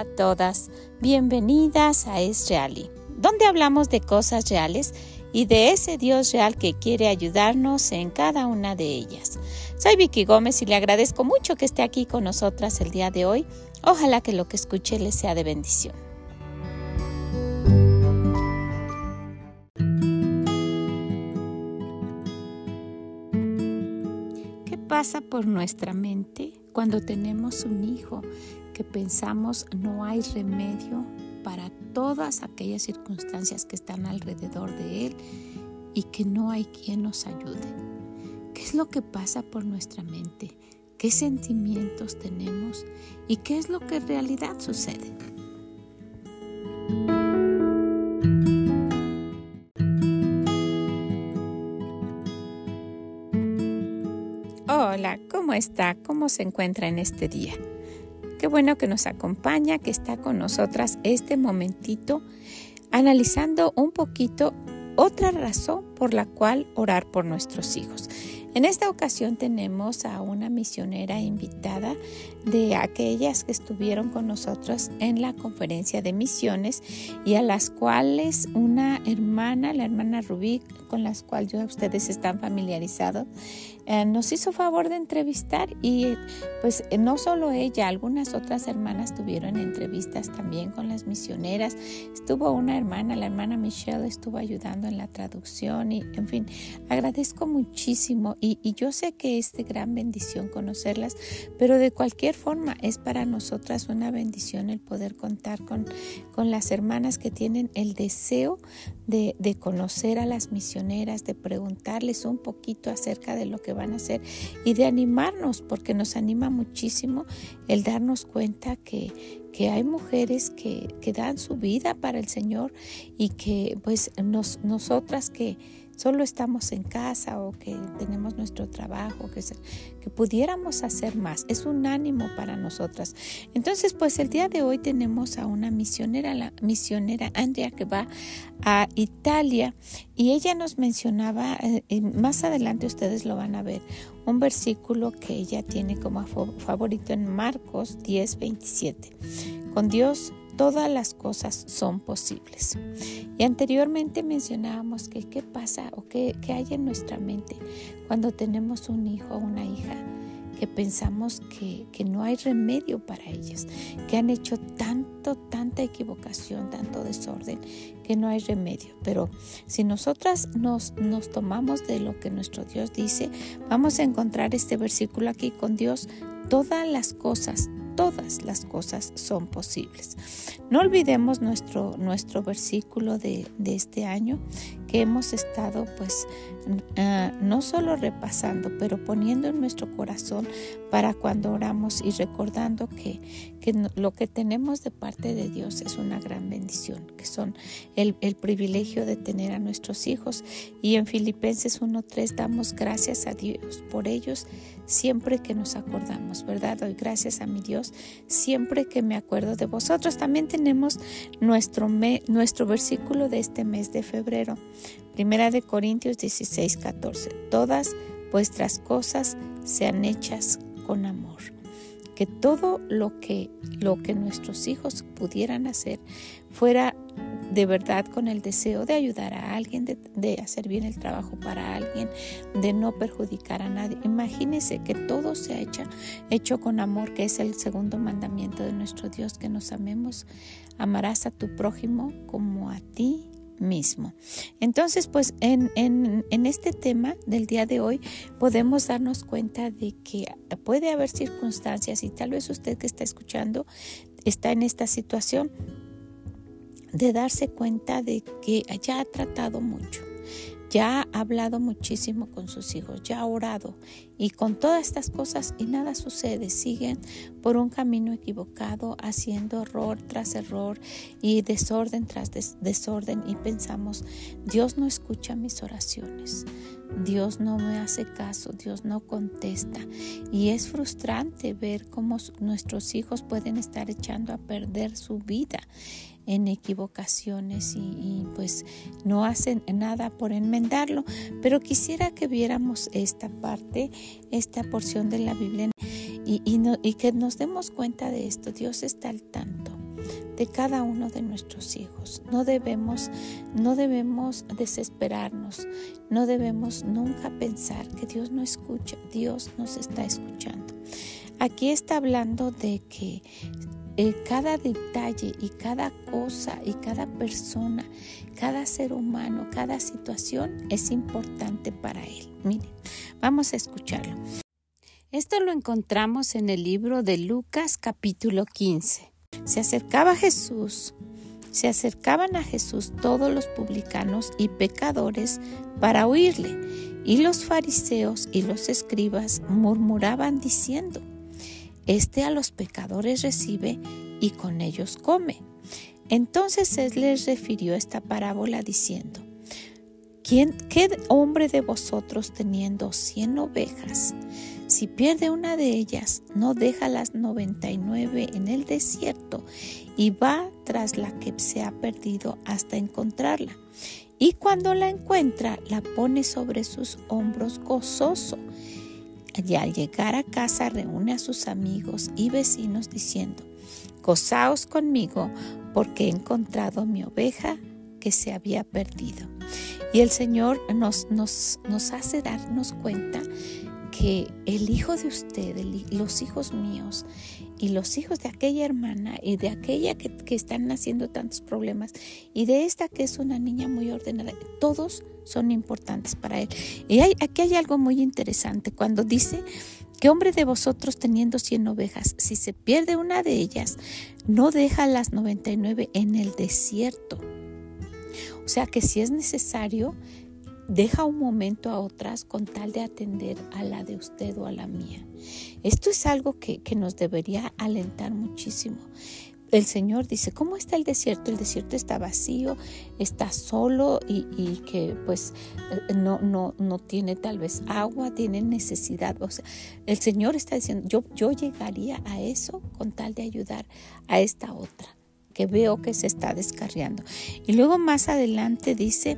A todas, bienvenidas a Es Reali, donde hablamos de cosas reales y de ese Dios real que quiere ayudarnos en cada una de ellas. Soy Vicky Gómez y le agradezco mucho que esté aquí con nosotras el día de hoy. Ojalá que lo que escuche le sea de bendición. ¿Qué pasa por nuestra mente cuando tenemos un hijo que pensamos no hay remedio para todas aquellas circunstancias que están alrededor de él y que no hay quien nos ayude. ¿Qué es lo que pasa por nuestra mente? ¿Qué sentimientos tenemos? ¿Y qué es lo que en realidad sucede? Hola, ¿cómo está? ¿Cómo se encuentra en este día? Qué bueno que nos acompaña, que está con nosotras este momentito, analizando un poquito otra razón por la cual orar por nuestros hijos. En esta ocasión tenemos a una misionera invitada de aquellas que estuvieron con nosotros en la conferencia de misiones y a las cuales una hermana, la hermana Rubí, con las cuales ya ustedes están familiarizados, eh, nos hizo favor de entrevistar y pues no solo ella, algunas otras hermanas tuvieron entrevistas también con las misioneras. Estuvo una hermana, la hermana Michelle estuvo ayudando en la traducción y en fin, agradezco muchísimo y, y yo sé que es de gran bendición conocerlas, pero de cualquier forma es para nosotras una bendición el poder contar con, con las hermanas que tienen el deseo de, de conocer a las misioneras, de preguntarles un poquito acerca de lo que van a hacer y de animarnos, porque nos anima muchísimo el darnos cuenta que, que hay mujeres que, que dan su vida para el Señor y que pues nos, nosotras que solo estamos en casa o que tenemos nuestro trabajo, que, que pudiéramos hacer más. Es un ánimo para nosotras. Entonces, pues el día de hoy tenemos a una misionera, la misionera Andrea, que va a Italia y ella nos mencionaba, eh, más adelante ustedes lo van a ver, un versículo que ella tiene como favorito en Marcos 10, 27. Con Dios todas las cosas son posibles. Y anteriormente mencionábamos que qué pasa o qué, hay en nuestra mente cuando tenemos un hijo o una hija que pensamos que, que, no hay remedio para ellas, que han hecho tanto, tanta equivocación, tanto desorden, que no hay remedio. Pero si nosotras nos, nos tomamos de lo que nuestro Dios dice, vamos a encontrar este versículo aquí con Dios, todas las cosas, todas las cosas son posibles. No olvidemos nuestro, nuestro versículo de, de este año que hemos estado pues uh, no solo repasando, pero poniendo en nuestro corazón para cuando oramos y recordando que, que lo que tenemos de parte de Dios es una gran bendición, que son el, el privilegio de tener a nuestros hijos. Y en Filipenses 1.3 damos gracias a Dios por ellos siempre que nos acordamos, ¿verdad? Doy gracias a mi Dios siempre que me acuerdo de vosotros. También tenemos nuestro, me, nuestro versículo de este mes de febrero. Primera de Corintios 16, 14. Todas vuestras cosas sean hechas con amor. Que todo lo que, lo que nuestros hijos pudieran hacer fuera de verdad con el deseo de ayudar a alguien, de, hacer bien el trabajo para alguien, de no perjudicar a nadie. Imagínese que todo se ha hecho, hecho con amor, que es el segundo mandamiento de nuestro Dios, que nos amemos. Amarás a tu prójimo como a ti mismo. Entonces, pues en, en, este tema del día de hoy podemos darnos cuenta de que puede haber circunstancias y tal vez usted que está escuchando está en esta situación de darse cuenta de que ya ha tratado mucho, ya ha hablado muchísimo con sus hijos, ya ha orado y con todas estas cosas y nada sucede, siguen por un camino equivocado, haciendo error tras error y desorden tras desorden y pensamos, Dios no escucha mis oraciones. Dios no me hace caso, Dios no contesta. Y es frustrante ver cómo nuestros hijos pueden estar echando a perder su vida en equivocaciones y, pues no hacen nada por enmendarlo. Pero quisiera que viéramos esta parte, esta porción de la Biblia y, y, que nos demos cuenta de esto. Dios está al tanto. de cada uno de nuestros hijos. No debemos, no debemos desesperarnos, no debemos nunca pensar que Dios no escucha, Dios nos está escuchando. Aquí está hablando de que eh, cada detalle y cada cosa y cada persona, cada ser humano, cada situación es importante para Él. Miren, vamos a escucharlo. Esto lo encontramos en el libro de Lucas capítulo 15. Se acercaba Jesús, se acercaban a Jesús todos los publicanos y pecadores para oírle, y los fariseos y los escribas murmuraban diciendo, Este a los pecadores recibe y con ellos come. Entonces él les refirió esta parábola diciendo, ¿Quién, ¿Qué hombre de vosotros teniendo cien ovejas si pierde una de ellas, no deja las 99 en el desierto y va tras la que se ha perdido hasta encontrarla. Y cuando la encuentra, la pone sobre sus hombros gozoso. Y al llegar a casa reúne a sus amigos y vecinos diciendo, Gozaos conmigo porque he encontrado mi oveja que se había perdido. Y el Señor nos, nos, nos hace darnos cuenta que el hijo de usted, los hijos míos y los hijos de aquella hermana y de aquella que, están haciendo tantos problemas y de esta que es una niña muy ordenada, todos son importantes para él. Y aquí hay algo muy interesante cuando dice que hombre de vosotros teniendo cien ovejas, si se pierde una de ellas, no deja las 99 en el desierto. O sea que si es necesario, deja un momento a otras con tal de atender a la de usted o a la mía. Esto es algo que, nos debería alentar muchísimo. El Señor dice, ¿cómo está el desierto? El desierto está vacío, está solo y, que pues eh, no, no, no tiene tal vez agua, tiene necesidad. O sea, el Señor está diciendo, yo, yo llegaría a eso con tal de ayudar a esta otra que veo que se está descarriando. Y luego más adelante dice,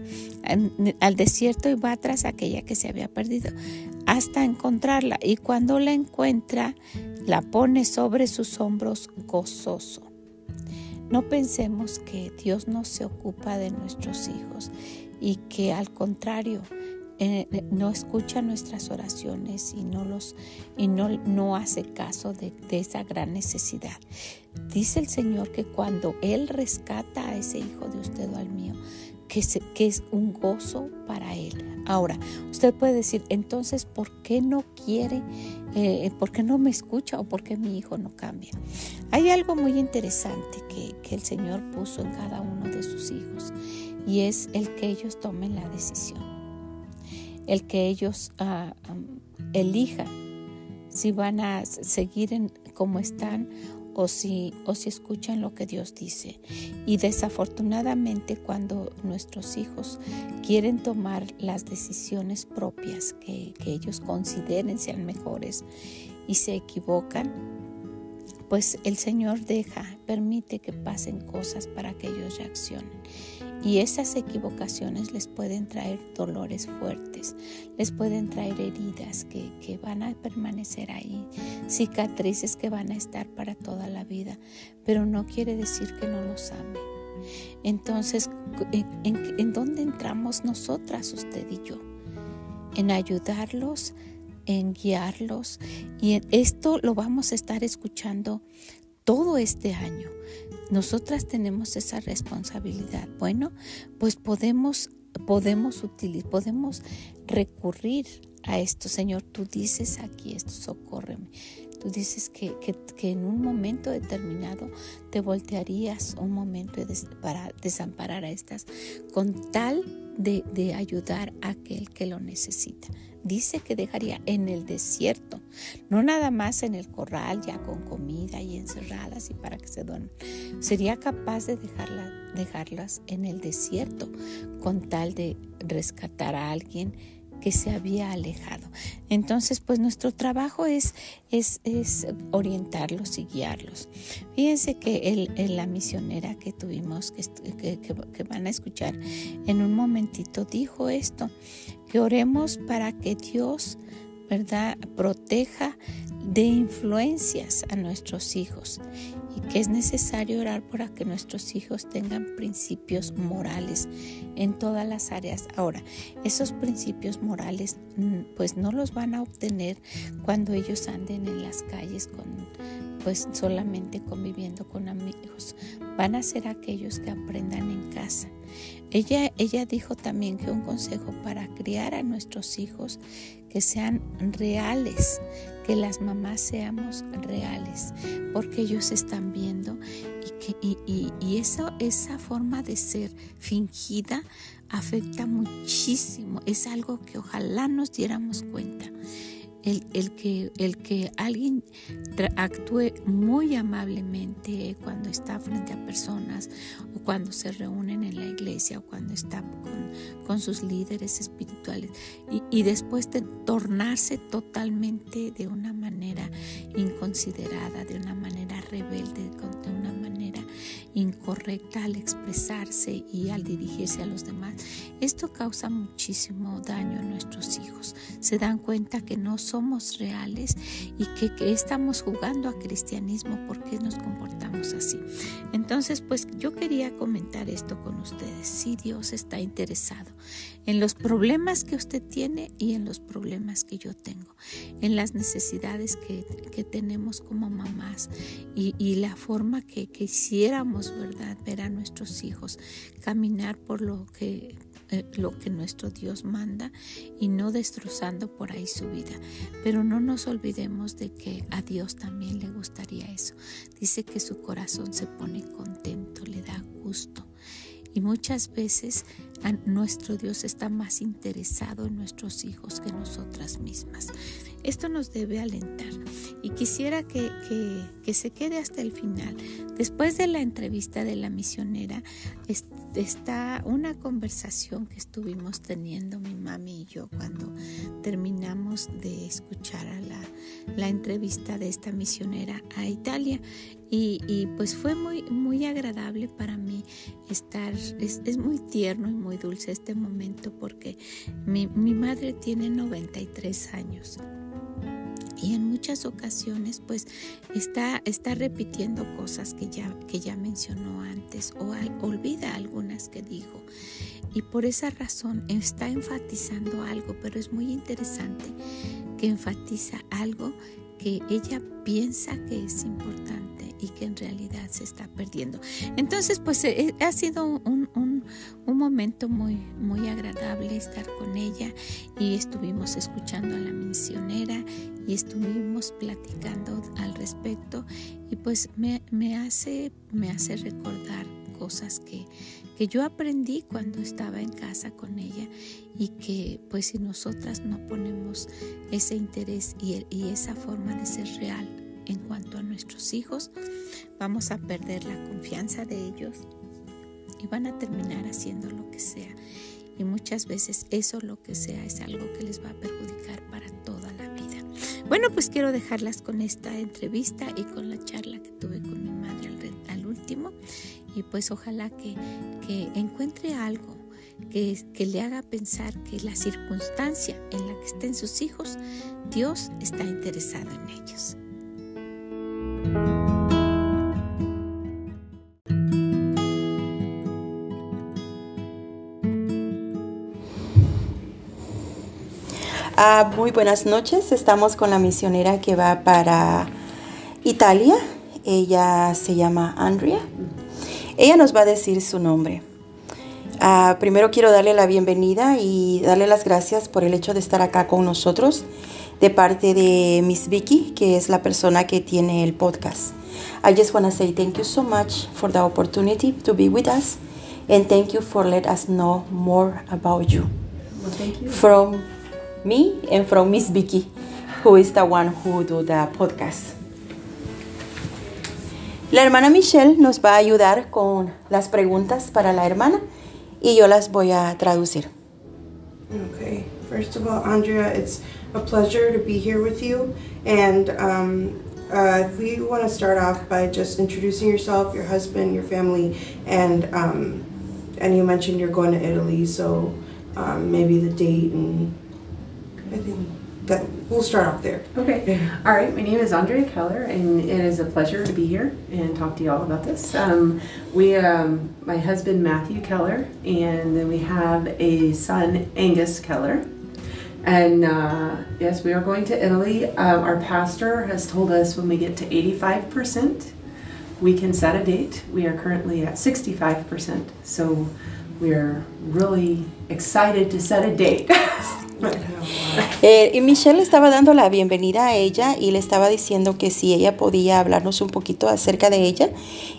al desierto y va tras aquella que se había perdido, hasta encontrarla. Y cuando la encuentra, la pone sobre sus hombros gozoso. No pensemos que Dios no se ocupa de nuestros hijos y que al contrario, eh, no escucha nuestras oraciones y no los y no, no hace caso de, esa gran necesidad. Dice el Señor que cuando Él rescata a ese hijo de usted o al mío, que, que es un gozo para Él. Ahora, usted puede decir, entonces, ¿por qué no quiere, eh, por qué no me escucha o por qué mi hijo no cambia? Hay algo muy interesante que, que el Señor puso en cada uno de sus hijos y es el que ellos tomen la decisión el que ellos ah, elijan si van a seguir en, como están o si, o si escuchan lo que Dios dice. Y desafortunadamente cuando nuestros hijos quieren tomar las decisiones propias que, que ellos consideren sean mejores y se equivocan, pues el Señor deja, permite que pasen cosas para que ellos reaccionen. Y esas equivocaciones les pueden traer dolores fuertes, les pueden traer heridas que, que, van a permanecer ahí, cicatrices que van a estar para toda la vida, pero no quiere decir que no los ame. Entonces, ¿en, en dónde entramos nosotras, usted y yo? En ayudarlos, en guiarlos. Y esto lo vamos a estar escuchando todo este año. Nosotras tenemos esa responsabilidad. Bueno, pues podemos podemos utilizar, podemos recurrir a esto, Señor, tú dices aquí esto, socórreme. Tú dices que, que, en un momento determinado te voltearías un momento para desamparar a estas con tal de, de ayudar a aquel que lo necesita dice que dejaría en el desierto, no nada más en el corral ya con comida y encerradas y para que se duerman. Sería capaz de dejarlas en el desierto con tal de rescatar a alguien que se había alejado. Entonces, pues nuestro trabajo es, es, es orientarlos y guiarlos. Fíjense que el, la misionera que tuvimos, que, que, van a escuchar en un momentito, dijo esto, que oremos para que Dios, ¿verdad?, proteja de influencias a nuestros hijos y que es necesario orar para que nuestros hijos tengan principios morales en todas las áreas. Ahora, esos principios morales mm, pues no los van a obtener cuando ellos anden en las calles con pues solamente conviviendo con amigos. Van a ser aquellos que aprendan en casa. Ella, ella dijo también que un consejo para criar a nuestros hijos que sean reales, que las mamás seamos reales, porque ellos están viendo y, que, y, y, esa forma de ser fingida afecta muchísimo. Es algo que ojalá nos diéramos cuenta. El, el, que, el que alguien actúe muy amablemente cuando está frente a personas o cuando se reúnen en la iglesia o cuando está con, sus líderes espirituales y, y después de tornarse totalmente de una manera inconsiderada, de una manera rebelde, de una manera incorrecta al expresarse y al dirigirse a los demás. Esto causa muchísimo daño a nuestros hijos. Se dan cuenta que no somos reales y que, que estamos jugando a cristianismo porque nos comportamos así. Entonces, pues yo quería comentar esto con ustedes. Si Dios está interesado en los problemas que usted tiene y en los problemas que yo tengo, en las necesidades que, que tenemos como mamás y, y la forma que, hiciéramos ¿verdad? Ver a nuestros hijos caminar por lo que lo que nuestro Dios manda y no destrozando por ahí su vida. Pero no nos olvidemos de que a Dios también le gustaría eso. Dice que su corazón se pone contento, le da gusto. Y muchas veces nuestro Dios está más interesado en nuestros hijos que nosotras mismas. Esto nos debe alentar y quisiera que, que, se quede hasta el final. Después de la entrevista de la misionera está una conversación que estuvimos teniendo mi mami y yo cuando terminamos de escuchar a la, la entrevista de esta misionera a Italia. Y, y, pues fue muy, muy agradable para mí estar, es, es, muy tierno y muy dulce este momento porque mi, mi madre tiene 93 años y en muchas ocasiones pues está, está repitiendo cosas que ya, que ya mencionó antes o olvida algunas que dijo. Y por esa razón está enfatizando algo, pero es muy interesante que enfatiza algo que ella piensa que es importante y que en realidad se está perdiendo. Entonces, pues eh, ha sido un, un, un, momento muy, muy agradable estar con ella y estuvimos escuchando a la misionera y estuvimos platicando al respecto y pues me, me hace, me hace recordar cosas que, que yo aprendí cuando estaba en casa con ella y que pues si nosotras no ponemos ese interés y, y esa forma de ser real en cuanto a nuestros hijos, vamos a perder la confianza de ellos y van a terminar haciendo lo que sea. Y muchas veces eso lo que sea es algo que les va a perjudicar para toda la vida. Bueno, pues quiero dejarlas con esta entrevista y con la charla que tuve con mi madre al, último y pues ojalá que, que encuentre algo que, que, le haga pensar que la circunstancia en la que estén sus hijos, Dios está interesado en ellos. Ah, muy buenas noches, estamos con la misionera que va para Italia. Ella se llama Andrea. Ella nos va a decir su nombre. Uh, primero quiero darle la bienvenida y darle las gracias por el hecho de estar acá con nosotros de parte de Miss Vicky, que es la persona que tiene el podcast. I just want to say thank you so much for the opportunity to be with us and thank you for let us know more about you. Well, you. From me and from Miss Vicky, who is the one who do the podcast. La hermana Michelle nos va a ayudar con las preguntas para la hermana y yo las voy a traducir. Okay. First of all, Andrea, it's a pleasure to be here with you. And um, uh, if we want to start off by just introducing yourself, your husband, your family, and um, and you mentioned you're going to Italy, so um, maybe the date and I think that we'll start off there. Okay. All right. My name is Andrea Keller, and it is a pleasure to be here and talk to you all about this. Um, we, um, my husband Matthew Keller, and then we have a son Angus Keller. And uh, yes, we are going to Italy. Uh, our pastor has told us when we get to 85%, we can set a date. We are currently at 65%, so we're really excited to set a date. Eh, y Michelle le estaba dando la bienvenida a ella y le estaba diciendo que si ella podía hablarnos un poquito acerca de ella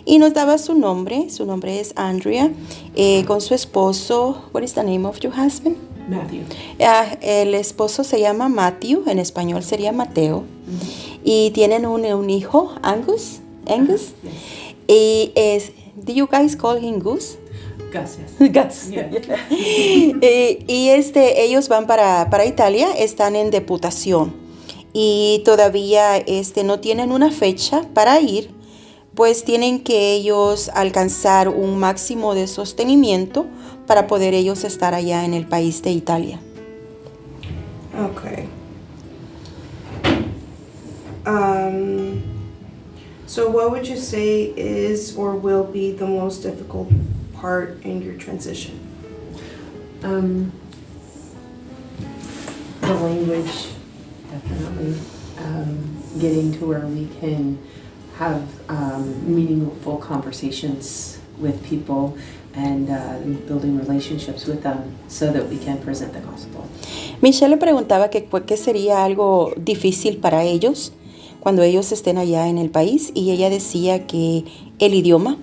y nos daba su nombre, su nombre es Andrea, eh, con su esposo, what is the name of your husband? Matthew. Ah, el esposo se llama Matthew, en español sería Mateo, y tienen un, un hijo, Angus, Angus, y es, do you guys call him yes. Gus. Yeah. Eh, y este, ellos van para, para Italia, están en deputación y todavía este, no tienen una fecha para ir, pues tienen que ellos alcanzar un máximo de sostenimiento para poder ellos estar allá en el país de Italia. Okay. Um, so, what would you say is or will be the most difficult part in your transition? Um, the language, definitely. Um, getting to where we can have um, meaningful conversations with people and uh, building relationships with them so that we can present the gospel. Michelle le preguntaba que qué sería algo difícil para ellos cuando ellos estén allá en el país y ella decía que el idioma,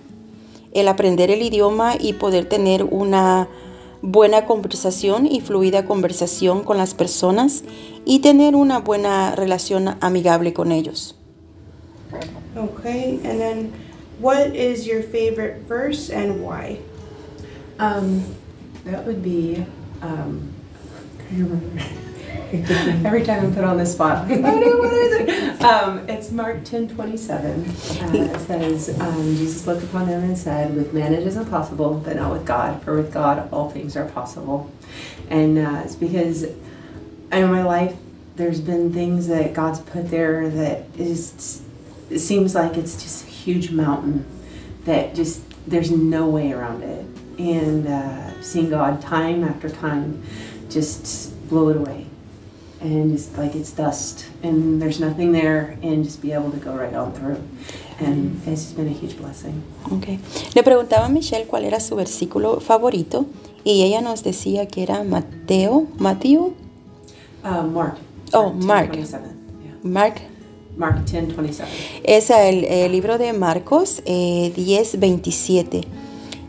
el aprender el idioma y poder tener una buena conversación y fluida conversación con las personas y tener una buena relación amigable con ellos. Okay, and then what is your favorite verse and why? Um, that would be. Um, I remember. Every time I'm put on the spot, I know what is it. Um, it's Mark ten twenty seven. Uh, it says, um, "Jesus looked upon them and said, With man it is impossible, but not with God. For with God all things are possible." And uh, it's because in my life there's been things that God's put there that is it seems like it's just a huge mountain that just there's no way around it. And uh, seeing God time after time just blow it away. And just like it's dust and there's nothing there and just be able to go right on through. And it's just been a huge blessing. Okay. Le preguntaba a Michelle cuál era su versículo favorito y ella nos decía que era Mateo, Mateo, Uh, Mark. Oh, Mark. 27. Yeah. Mark Mark 10 27. Es el, el libro de Marcos eh, 10, 27.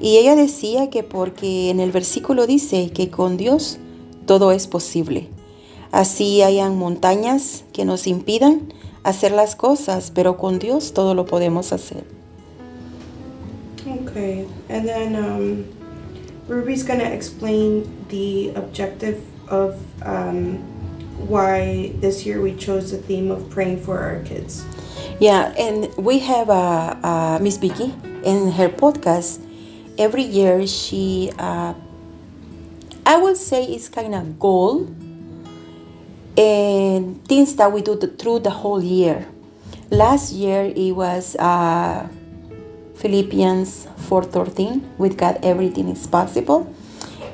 Y ella decía que porque en el versículo dice que con Dios todo es posible. Así hayan montañas que nos impidan hacer las cosas, pero con Dios todo lo podemos hacer. Okay, and then um, Ruby's gonna explain the objective of um, why this year we chose the theme of praying for our kids. Yeah, and we have uh, uh, Miss Vicky in her podcast. Every year she, uh, I will say, it's kind of goal and things that we do the, through the whole year. Last year it was uh, Philippians 4:13. With God, everything is possible.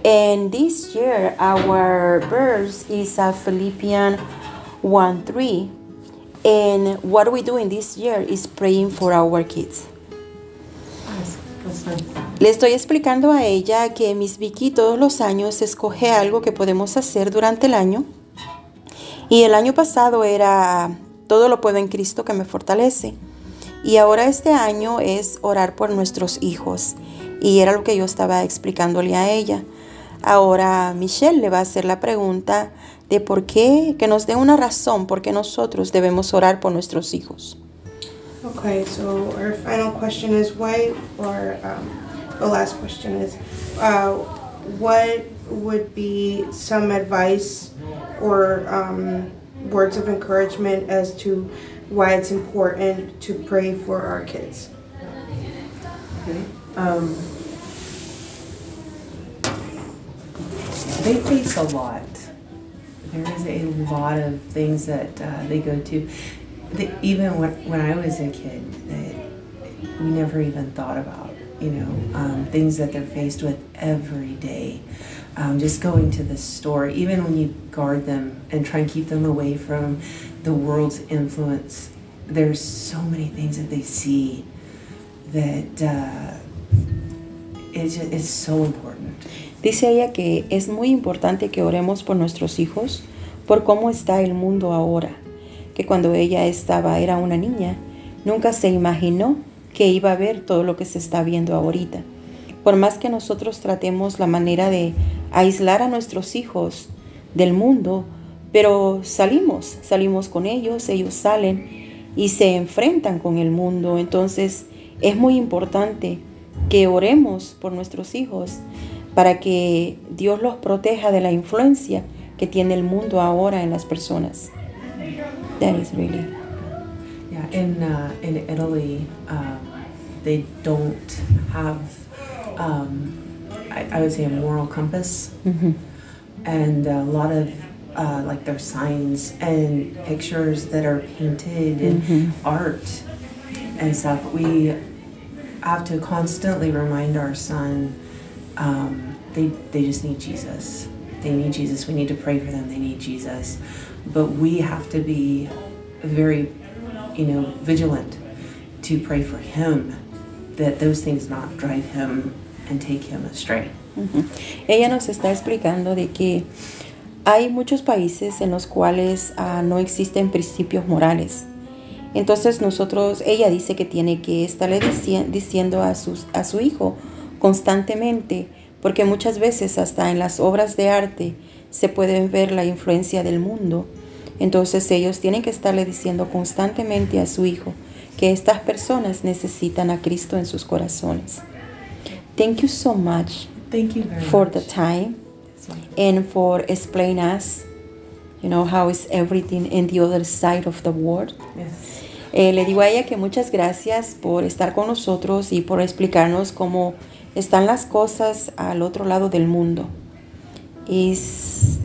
And this year our verse is uh, Philippians 1:3. And what we do in this year is praying for our kids. Le estoy explicando a ella que Miss Vicky todos los años escoge algo que podemos hacer durante el año. Y el año pasado era todo lo puedo en Cristo que me fortalece. Y ahora este año es orar por nuestros hijos. Y era lo que yo estaba explicándole a ella. Ahora Michelle le va a hacer la pregunta de por qué, que nos dé una razón por qué nosotros debemos orar por nuestros hijos. Okay, so our final question is why, or um, the last question is, uh, what would be some advice or um, words of encouragement as to why it's important to pray for our kids? Okay. Um, they face a lot. there is a lot of things that uh, they go to. The, even when, when I was a kid, that we never even thought about, you know, um, things that they're faced with every day. Um, just going to the store, even when you guard them and try and keep them away from the world's influence, there's so many things that they see that uh, it's, it's so important. Dice ella que es muy importante que oremos por nuestros hijos, por cómo está el mundo ahora, que cuando ella estaba era una niña, nunca se imaginó que iba a ver todo lo que se está viendo ahorita. Por más que nosotros tratemos la manera de aislar a nuestros hijos del mundo, pero salimos, salimos con ellos, ellos salen y se enfrentan con el mundo. Entonces es muy importante que oremos por nuestros hijos para que Dios los proteja de la influencia que tiene el mundo ahora en las personas. That is really. Yeah, in uh, in Italy, uh, they don't have, um, I, I, would say, a moral compass, mm-hmm. and a lot of uh, like their signs and pictures that are painted and mm-hmm. art and stuff. We have to constantly remind our son um, they, they just need Jesus. They need Jesus. We need to pray for them. They need Jesus. But we have to be very, you know, vigilant to pray for him that those things not drive him and take him astray. Ella nos está explicando de que hay muchos países en los cuales uh, no existen principios morales. Entonces nosotros, ella dice que tiene que estarle dici diciendo a, a su hijo constantemente, porque muchas veces hasta en las obras de arte se puede ver la influencia del mundo. Entonces ellos tienen que estarle diciendo constantemente a su hijo que estas personas necesitan a Cristo en sus corazones. Thank you so much Thank you very for much. the time and for explaining us, you know, how is everything in the other side of the world. Yes. Eh, le digo a ella que muchas gracias por estar con nosotros y por explicarnos cómo están las cosas al otro lado del mundo. Is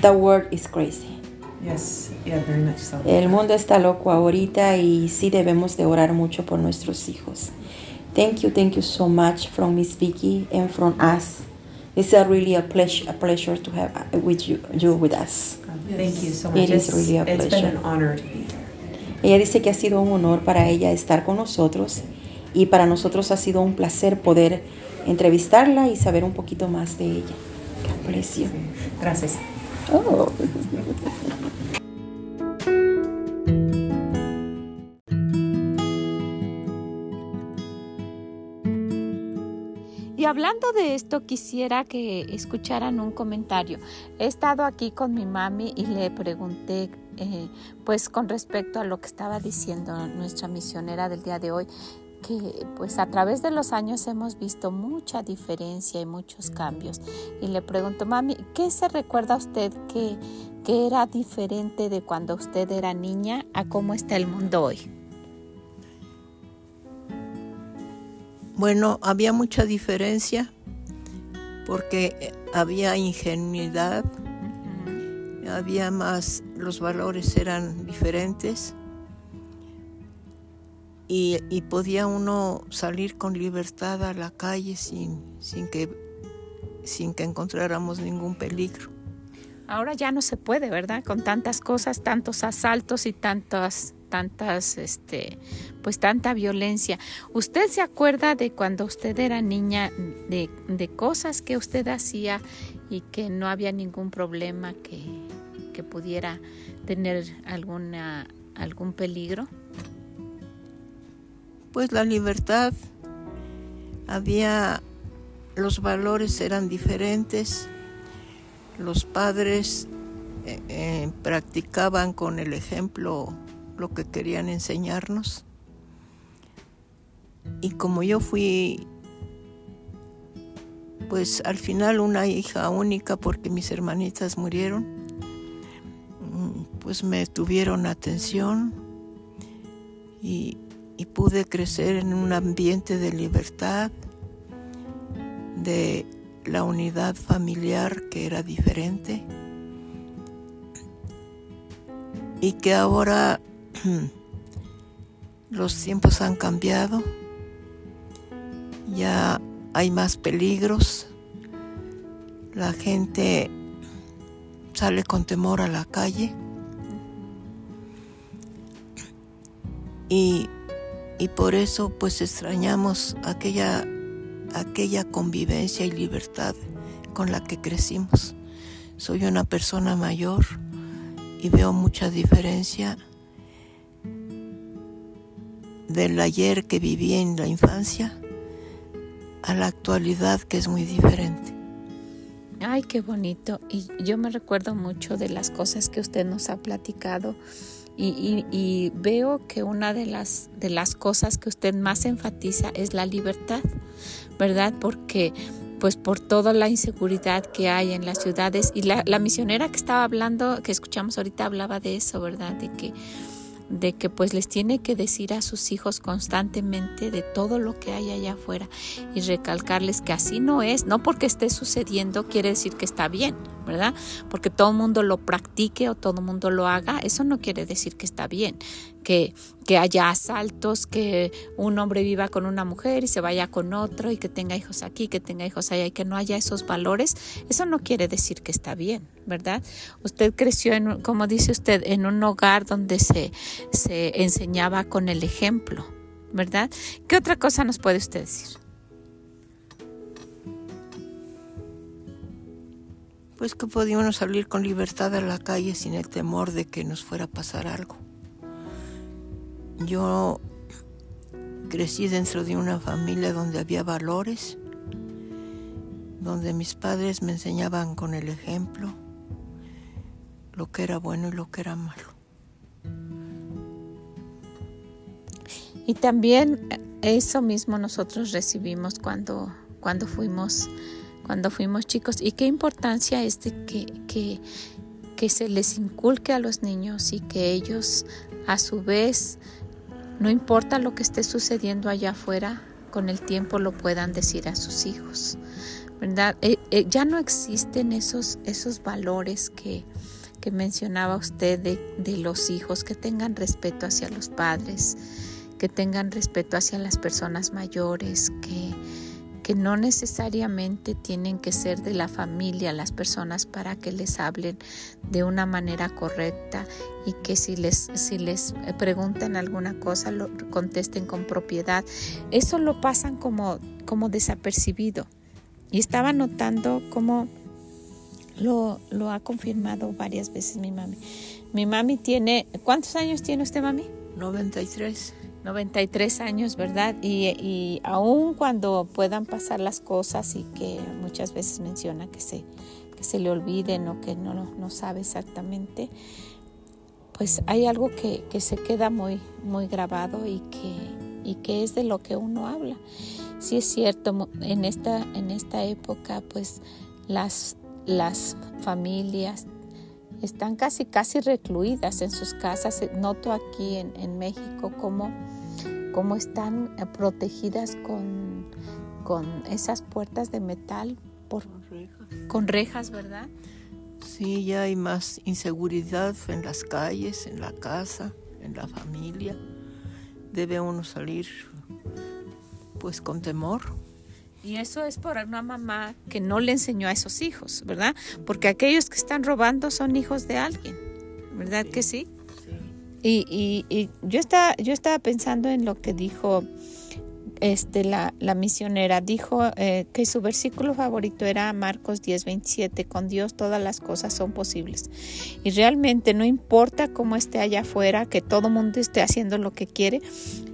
the world is crazy. Yes, yeah, very much so. El mundo está loco ahorita y sí debemos de orar mucho por nuestros hijos. Thank you, thank you so much from Miss Vicky and from us. It's a really a pleasure, a pleasure to have uh, with you, you with us. Thank you so much. It is really a It's been pleasure. an honor to be here. Ella dice que ha sido un honor para ella estar con nosotros y para nosotros ha sido un placer poder entrevistarla y saber un poquito más de ella. God bless you. Gracias. Oh. hablando de esto, quisiera que escucharan un comentario. He estado aquí con mi mami y le pregunté, eh, pues con respecto a lo que estaba diciendo nuestra misionera del día de hoy, que pues a través de los años hemos visto mucha diferencia y muchos cambios. Y le pregunto, mami, ¿qué se recuerda usted que, que era diferente de cuando usted era niña a cómo está el mundo hoy? Bueno, había mucha diferencia porque eh, había ingenuidad, había más, los valores eran diferentes y, y podía uno salir con libertad a la calle sin, sin, que, sin que encontráramos ningún peligro. Ahora ya no se puede, ¿verdad? Con tantas cosas, tantos asaltos y tantas, tantas, este, pues tanta violencia. ¿Usted se acuerda de cuando usted era niña, de, de cosas que usted hacía y que no había ningún problema que, que pudiera tener alguna, algún peligro? Pues la libertad, había, los valores eran diferentes, los padres eh, eh, practicaban con el ejemplo lo que querían enseñarnos. Y como yo fui, pues al final una hija única porque mis hermanitas murieron, pues me tuvieron atención y pude crecer en un ambiente de libertad, de la unidad familiar que era diferente y que ahora los tiempos han cambiado, ya hay más peligros, la gente sale con temor a la calle. Y, y por eso pues extrañamos aquella, aquella convivencia y libertad con la que crecimos. Soy una persona mayor y veo mucha diferencia del ayer que viví en la infancia a la actualidad que es muy diferente. Ay, qué bonito. Y yo me recuerdo mucho de las cosas que usted nos ha platicado y, y, veo que una de las, de las cosas que usted más enfatiza es la libertad, ¿verdad? Porque pues por toda la inseguridad que hay en las ciudades y la, la misionera que estaba hablando, que escuchamos ahorita, hablaba de eso, ¿verdad? De que de que pues les tiene que decir a sus hijos constantemente de todo lo que hay allá afuera y recalcarles que así no es, no porque esté sucediendo quiere decir que está bien, ¿verdad? Porque todo el mundo lo practique o todo el mundo lo haga, eso no quiere decir que está bien que, que haya asaltos, que un hombre viva con una mujer y se vaya con otro y que tenga hijos aquí, que tenga hijos allá y que no haya esos valores, eso no quiere decir que está bien, ¿verdad? Usted creció, en, como dice usted, en un hogar donde se, se enseñaba con el ejemplo, ¿verdad? ¿Qué otra cosa nos puede usted decir? Pues que podíamos salir con libertad a la calle sin el temor de que nos fuera a pasar algo. Yo crecí dentro de una familia donde había valores, donde mis padres me enseñaban con el ejemplo lo que era bueno y lo que era malo. Y también eso mismo nosotros recibimos cuando, cuando, fuimos, cuando fuimos chicos. Y qué importancia es de que, que, que se les inculque a los niños y que ellos a su vez no importa lo que esté sucediendo allá afuera, con el tiempo lo puedan decir a sus hijos. ¿Verdad? Eh, eh, ya no existen esos, esos valores que, que mencionaba usted de, de, los hijos, que tengan respeto hacia los padres, que tengan respeto hacia las personas mayores, que, que no necesariamente tienen que ser de la familia las personas para que les hablen de una manera correcta y que si les, si les preguntan alguna cosa lo contesten con propiedad. Eso lo pasan como, como desapercibido. Y estaba notando cómo lo, lo ha confirmado varias veces mi mami. Mi mami tiene, ¿cuántos años tiene usted, mami? 93. 93 años, ¿verdad? Y, y aún cuando puedan pasar las cosas y que muchas veces menciona que se, que se le olviden o que no, no sabe exactamente, pues hay algo que, que, se queda muy, muy grabado y que, y que es de lo que uno habla. Sí es cierto, en esta, en esta época, pues las, las familias están casi, casi recluidas en sus casas. Noto aquí en, en México cómo, cómo están eh, protegidas con, con, esas puertas de metal por, con, rejas. con rejas, ¿verdad? Sí, ya hay más inseguridad en las calles, en la casa, en la familia. Debe uno salir pues con temor. Y eso es por una mamá que no le enseñó a esos hijos, ¿verdad? Porque aquellos que están robando son hijos de alguien, ¿verdad que sí? Y, y, y, yo, estaba, yo estaba pensando en lo que dijo este, la, la misionera. Dijo eh, que su versículo favorito era Marcos 10, 27. Con Dios todas las cosas son posibles. Y realmente no importa cómo esté allá afuera, que todo mundo esté haciendo lo que quiere,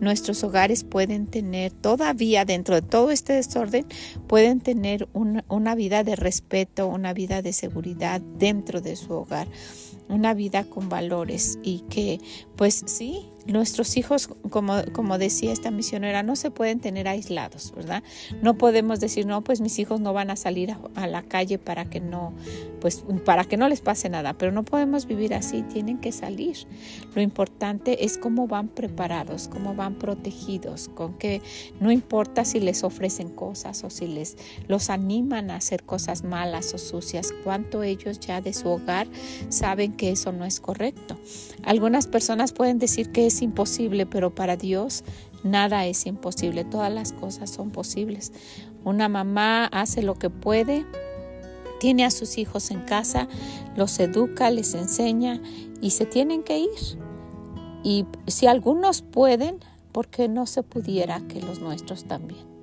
nuestros hogares pueden tener, todavía dentro de todo este desorden, pueden tener una vida de respeto, una vida de seguridad dentro de su hogar una vida con valores y que pues sí, nuestros hijos, como, como decía esta misionera, no se pueden tener aislados, ¿verdad? No podemos decir, no, pues mis hijos no van a salir a, la calle para que no, pues para que no les pase nada, pero no podemos vivir así, tienen que salir. Lo importante es cómo van preparados, cómo van protegidos, con que no importa si les ofrecen cosas o si les los animan a hacer cosas malas o sucias, cuánto ellos ya de su hogar saben que eso no es correcto. Algunas personas pueden decir que es imposible, pero para Dios nada es imposible, todas las cosas son posibles. Una mamá hace lo que puede, tiene a sus hijos en casa, los educa, les enseña y se tienen que ir. Y si algunos pueden, ¿por qué no se pudiera que los nuestros también?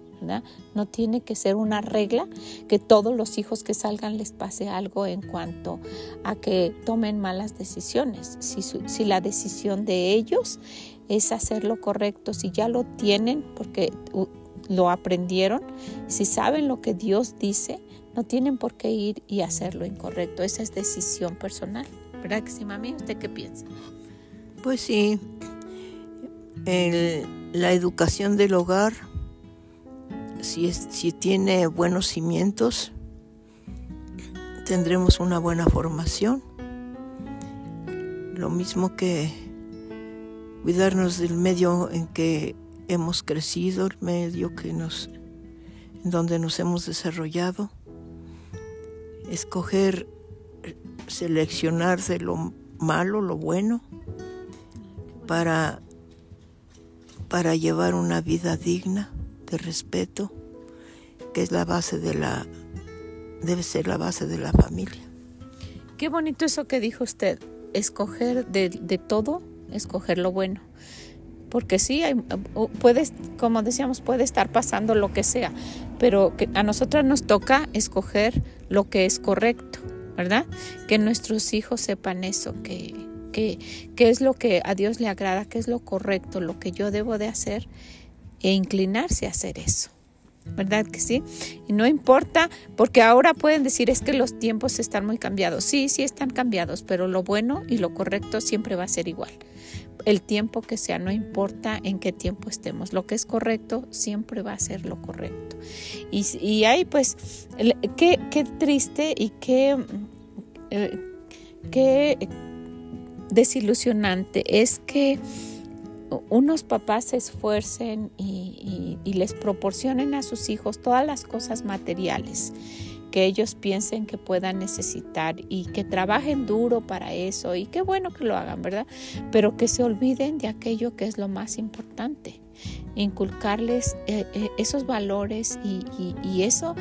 No tiene que ser una regla que todos los hijos que salgan les pase algo en cuanto a que tomen malas decisiones. Si, la decisión de ellos es hacer lo correcto, si ya lo tienen porque lo aprendieron, si saben lo que Dios dice, no tienen por qué ir y hacer lo incorrecto. Esa es decisión personal. ¿Verdad sí? ¿Usted qué piensa? Pues sí, la educación del hogar si, tiene buenos cimientos, tendremos una buena formación. Lo mismo que cuidarnos del medio en que hemos crecido, el medio que nos, en donde nos hemos desarrollado. Escoger, seleccionar de lo malo, lo bueno, para, para llevar una vida digna respeto, que es la base de la, debe ser la base de la familia. Qué bonito eso que dijo usted, escoger de, todo, escoger lo bueno. Porque sí, hay, puedes, como decíamos, puede estar pasando lo que sea, pero que a nosotros nos toca escoger lo que es correcto, ¿verdad? Que nuestros hijos sepan eso, que, que es lo que a Dios le agrada, que es lo correcto, lo que yo debo de hacer e inclinarse a hacer eso. ¿Verdad que sí? Y no importa, porque ahora pueden decir es que los tiempos están muy cambiados. Sí, sí están cambiados, pero lo bueno y lo correcto siempre va a ser igual. El tiempo que sea, no importa en qué tiempo estemos, lo que es correcto siempre va a ser lo correcto. Y, y ahí pues, qué, qué triste y qué, eh, qué desilusionante es que unos papás se esfuercen y, les proporcionen a sus hijos todas las cosas materiales que ellos piensen que puedan necesitar y que trabajen duro para eso y qué bueno que lo hagan, ¿verdad? Pero que se olviden de aquello que es lo más importante, inculcarles eh, eh, esos valores y, eso,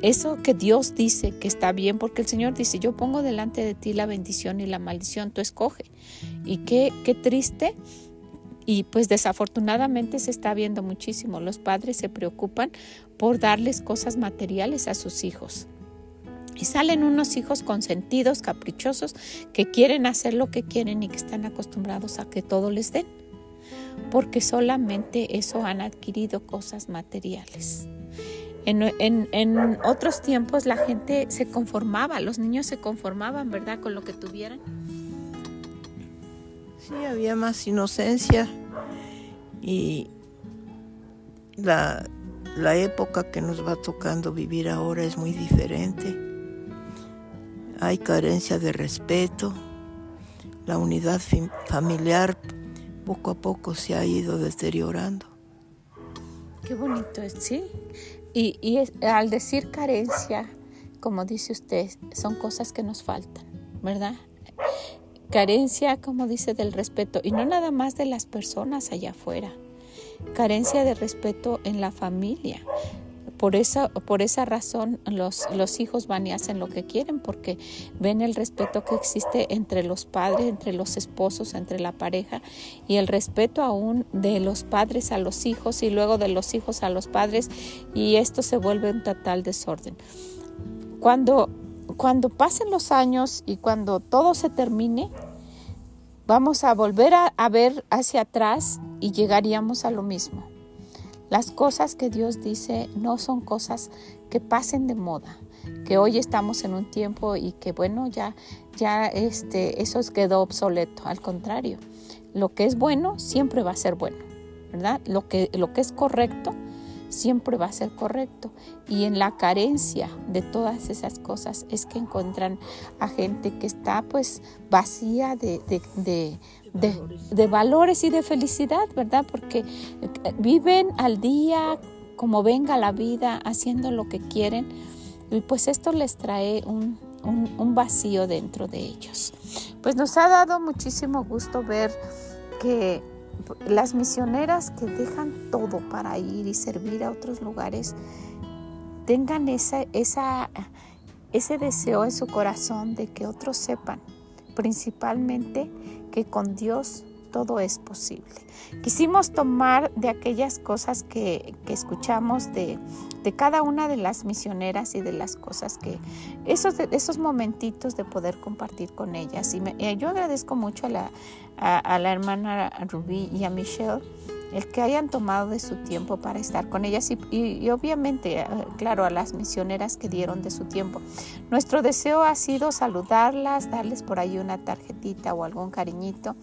eso que Dios dice que está bien, porque el Señor dice, yo pongo delante de ti la bendición y la maldición, tú escoge. Y qué, qué triste y pues desafortunadamente se está viendo muchísimo. Los padres se preocupan por darles cosas materiales a sus hijos. Y salen unos hijos consentidos, caprichosos, que quieren hacer lo que quieren y que están acostumbrados a que todo les den. Porque solamente eso han adquirido cosas materiales. En, en, otros tiempos la gente se conformaba, los niños se conformaban, ¿verdad?, con lo que tuvieran. Sí, había más inocencia y la, época que nos va tocando vivir ahora es muy diferente. Hay carencia de respeto, la unidad familiar poco a poco se ha ido deteriorando. Qué bonito es, sí. Y, y al decir carencia, como dice usted, son cosas que nos faltan, ¿verdad? Carencia, como dice, del respeto, y no nada más de las personas allá afuera. Carencia de respeto en la familia. Por esa, por esa razón los, los hijos van y hacen lo que quieren porque ven el respeto que existe entre los padres, entre los esposos, entre la pareja y el respeto aún de los padres a los hijos y luego de los hijos a los padres y esto se vuelve un total desorden. Cuando cuando pasen los años y cuando todo se termine, vamos a volver a, ver hacia atrás y llegaríamos a lo mismo. Las cosas que Dios dice no son cosas que pasen de moda, que hoy estamos en un tiempo y que bueno, ya, ya este, eso quedó obsoleto. Al contrario, lo que es bueno siempre va a ser bueno, ¿verdad? Lo que, lo que es correcto siempre va a ser correcto. Y en la carencia de todas esas cosas es que encuentran a gente que está pues vacía de, de, valores y de felicidad, ¿verdad? Porque eh, viven al día como venga la vida, haciendo lo que quieren. Y pues esto les trae un, un vacío dentro de ellos. Pues nos ha dado muchísimo gusto ver que las misioneras que dejan todo para ir y servir a otros lugares tengan ese deseo en su corazón de que otros sepan, principalmente que con Dios todo es posible. Quisimos tomar de aquellas cosas que, escuchamos de, cada una de las misioneras y de las cosas que, esos, esos momentitos de poder compartir con ellas. Y eh, yo agradezco mucho a la, a la hermana Rubí y a Michelle el que hayan tomado de su tiempo para estar con ellas y, obviamente, eh, claro, a las misioneras que dieron de su tiempo. Nuestro deseo ha sido saludarlas, darles por ahí una tarjetita o algún cariñito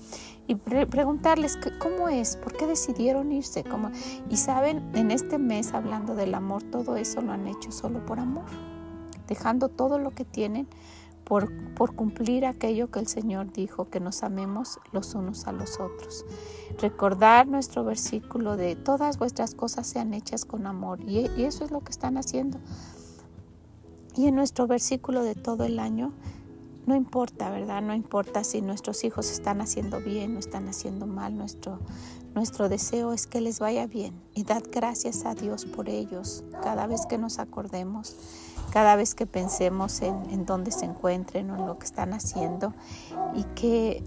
y preguntarles cómo es, por qué decidieron irse. ¿Cómo? Y saben, en este mes hablando del amor, todo eso lo han hecho solo por amor, dejando todo lo que tienen por, por, cumplir aquello que el Señor dijo, que nos amemos los unos a los otros. Recordar nuestro versículo de todas vuestras cosas sean hechas con amor y eso es lo que están haciendo. Y en nuestro versículo de todo el año, no importa, ¿verdad? No importa si nuestros hijos están haciendo bien o están haciendo mal. Nuestro, nuestro deseo es que les vaya bien y dad gracias a Dios por ellos cada vez que nos acordemos cada vez que pensemos en, en dónde se encuentren o en lo que están haciendo y que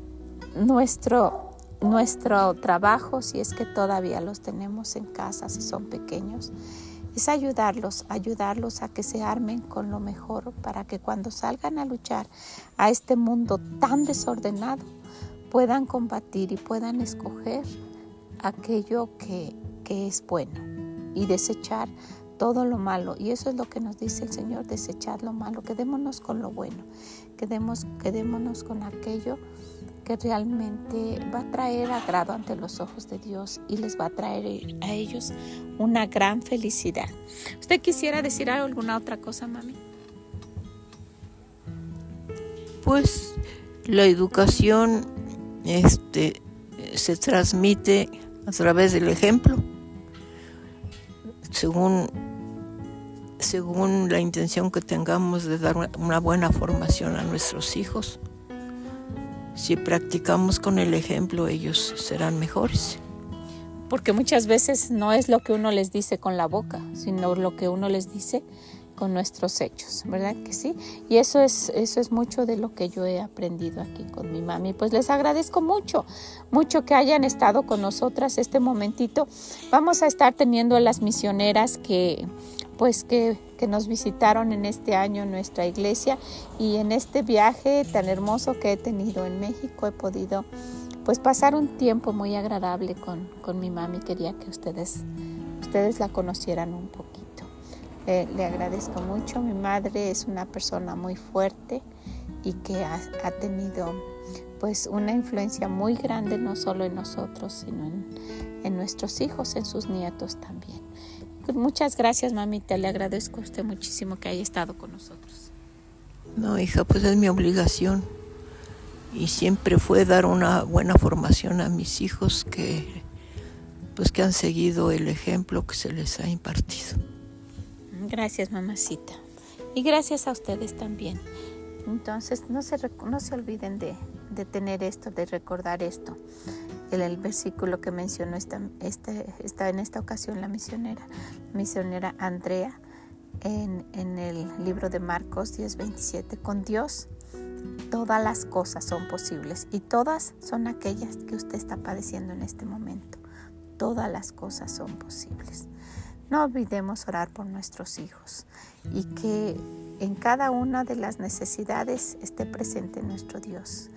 nuestro, nuestro trabajo, si es que todavía los tenemos en casa, si son pequeños, es ayudarlos, ayudarlos a que se armen con lo mejor para que cuando salgan a luchar a este mundo tan desordenado puedan combatir y puedan escoger aquello que, que es bueno y desechar todo lo malo. Y eso es lo que nos dice el Señor, desechar lo malo, quedémonos con lo bueno, quedemos, quedémonos con aquello que realmente va a traer agrado ante los ojos de Dios y les va a traer a ellos una gran felicidad. ¿Usted quisiera decir alguna otra cosa, mami? Pues la educación este, se transmite a través del ejemplo según, según la intención que tengamos de dar una buena formación a nuestros hijos. Si practicamos con el ejemplo, ellos serán mejores. Porque muchas veces no es lo que uno les dice con la boca, sino lo que uno les dice con nuestros hechos, ¿verdad que sí? Y eso es, eso es mucho de lo que yo he aprendido aquí con mi mami. Pues les agradezco mucho, mucho que hayan estado con nosotras este momentito. Vamos a estar teniendo a las misioneras que, pues que, que nos visitaron en este año en nuestra iglesia y en este viaje tan hermoso que he tenido en México he podido pues pasar un tiempo muy agradable con, con mi mami. Quería que ustedes, ustedes la conocieran un poquito. Eh, le agradezco mucho. Mi madre es una persona muy fuerte y que ha, tenido pues una influencia muy grande no solo en nosotros, sino en, nuestros hijos, en sus nietos también. Muchas gracias, mamita. Le agradezco a usted muchísimo que haya estado con nosotros. No, hija, pues es mi obligación. Y siempre fue dar una buena formación a mis hijos que pues que han seguido el ejemplo que se les ha impartido. Gracias, mamacita. Y gracias a ustedes también. Entonces, no se, no se olviden de, tener esto, de recordar esto. El, el versículo que mencionó esta, este, está en esta ocasión la misionera, misionera Andrea, en, en el libro de Marcos 10:27. Con Dios todas las cosas son posibles y todas son aquellas que usted está padeciendo en este momento. Todas las cosas son posibles. No olvidemos orar por nuestros hijos y que en cada una de las necesidades esté presente nuestro Dios,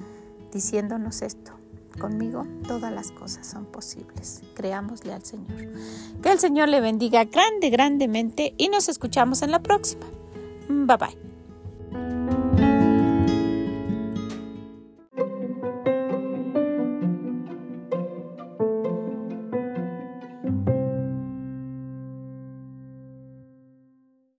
diciéndonos esto. Conmigo todas las cosas son posibles. Creámosle al Señor. Que el Señor le bendiga grande, grandemente y nos escuchamos en la próxima. Bye bye.